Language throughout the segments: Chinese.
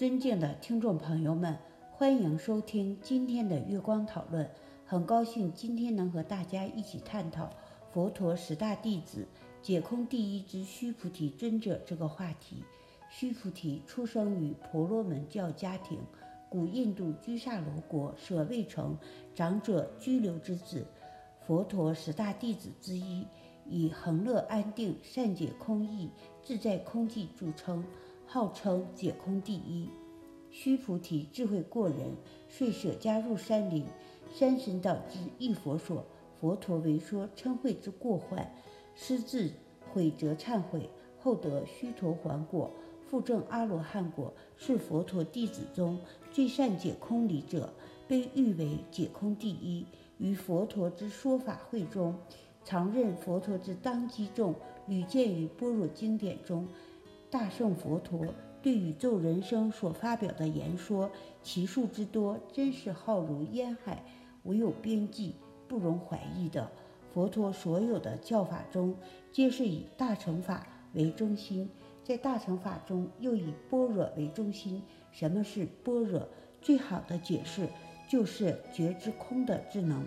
尊敬的听众朋友们，欢迎收听今天的月光讨论。很高兴今天能和大家一起探讨佛陀十大弟子解空第一之须菩提尊者这个话题。须菩提出生于婆罗门教家庭，古印度居萨罗国舍卫城长者居留之子，佛陀十大弟子之一。以恒乐安定、善解空义、自在空寂著称，号称解空第一。须菩提智慧过人，遂舍家入山林，山神导致一佛所，佛陀为说嗔恚之过患，师自悔则忏悔，后得须陀洹果，复证阿罗汉果，是佛陀弟子中最善解空理者，被誉为解空第一。于佛陀之说法会中。常任佛陀之当机众，屡见于般若经典中。大圣佛陀对宇宙人生所发表的言说，其数之多，真是浩如烟海，无有边际，不容怀疑的。佛陀所有的教法中，皆是以大乘法为中心，在大乘法中又以般若为中心。什么是般若？最好的解释就是觉知空的智能。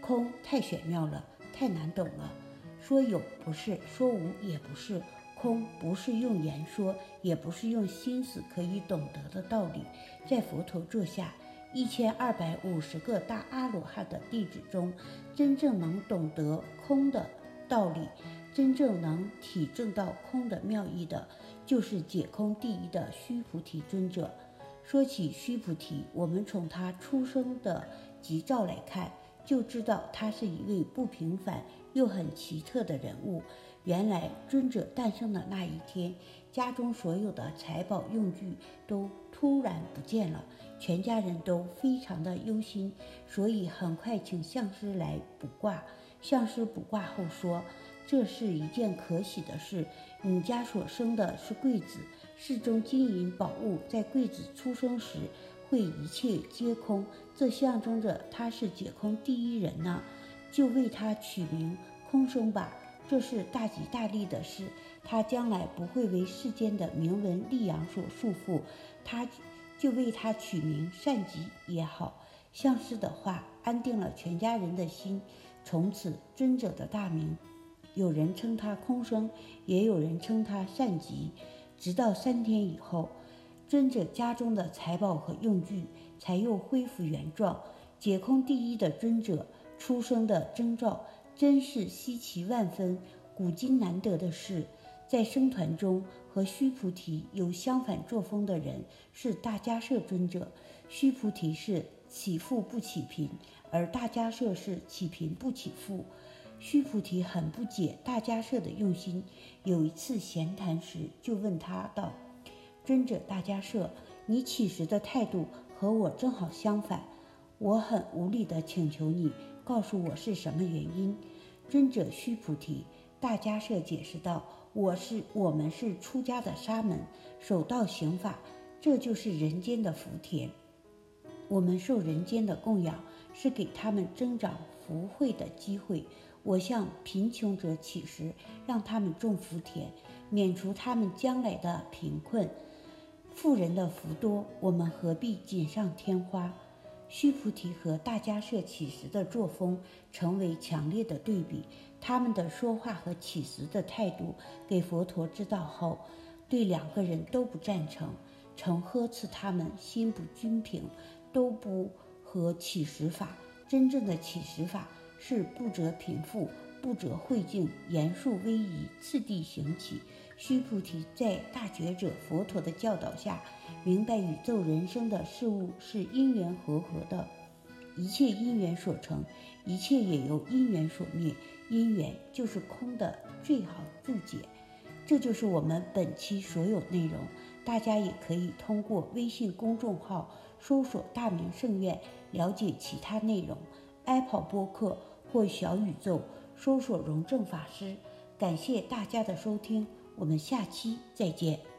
空太玄妙了，太难懂了。说有不是，说无也不是。空不是用言说，也不是用心思可以懂得的道理。在佛陀座下一千二百五十个大阿罗汉的弟子中，真正能懂得空的道理，真正能体证到空的妙意的，就是解空第一的须菩提尊者。说起须菩提，我们从他出生的吉兆来看。就知道他是一位不平凡又很奇特的人物。原来尊者诞生的那一天，家中所有的财宝用具都突然不见了，全家人都非常的忧心，所以很快请相师来卜卦。相师卜卦后说：“这是一件可喜的事，你家所生的是贵子，世中金银宝物在贵子出生时。”会一切皆空，这象征着他是解空第一人呢，就为他取名空生吧。这是大吉大利的事，他将来不会为世间的名闻利养所束缚，他就为他取名善吉也好。相师的话安定了全家人的心，从此尊者的大名，有人称他空生，也有人称他善吉，直到三天以后。尊者家中的财宝和用具才又恢复原状。解空第一的尊者出生的征兆真是稀奇万分，古今难得的事。在僧团中和须菩提有相反作风的人是大迦摄尊者。须菩提是起富不起贫，而大迦摄是起贫不起富。须菩提很不解大迦摄的用心，有一次闲谈时就问他道。尊者大迦摄，你起时的态度和我正好相反，我很无理地请求你告诉我是什么原因。尊者须菩提，大迦摄解释道：“我是我们是出家的沙门，守道行法，这就是人间的福田。我们受人间的供养，是给他们增长福慧的机会。我向贫穷者起时，让他们种福田，免除他们将来的贫困。”富人的福多，我们何必锦上添花？须菩提和大迦摄起时的作风成为强烈的对比。他们的说话和起时的态度给佛陀知道后，对两个人都不赞成，曾呵斥他们心不均平，都不合起时法。真正的起时法是不择贫富。不折慧境，严肃威仪，次第行起。须菩提在大觉者佛陀的教导下，明白宇宙人生的事物是因缘和合的，一切因缘所成，一切也由因缘所灭。因缘就是空的最好注解。这就是我们本期所有内容。大家也可以通过微信公众号搜索“大明圣院”了解其他内容。Apple 播客或小宇宙。搜索荣正法师，感谢大家的收听，我们下期再见。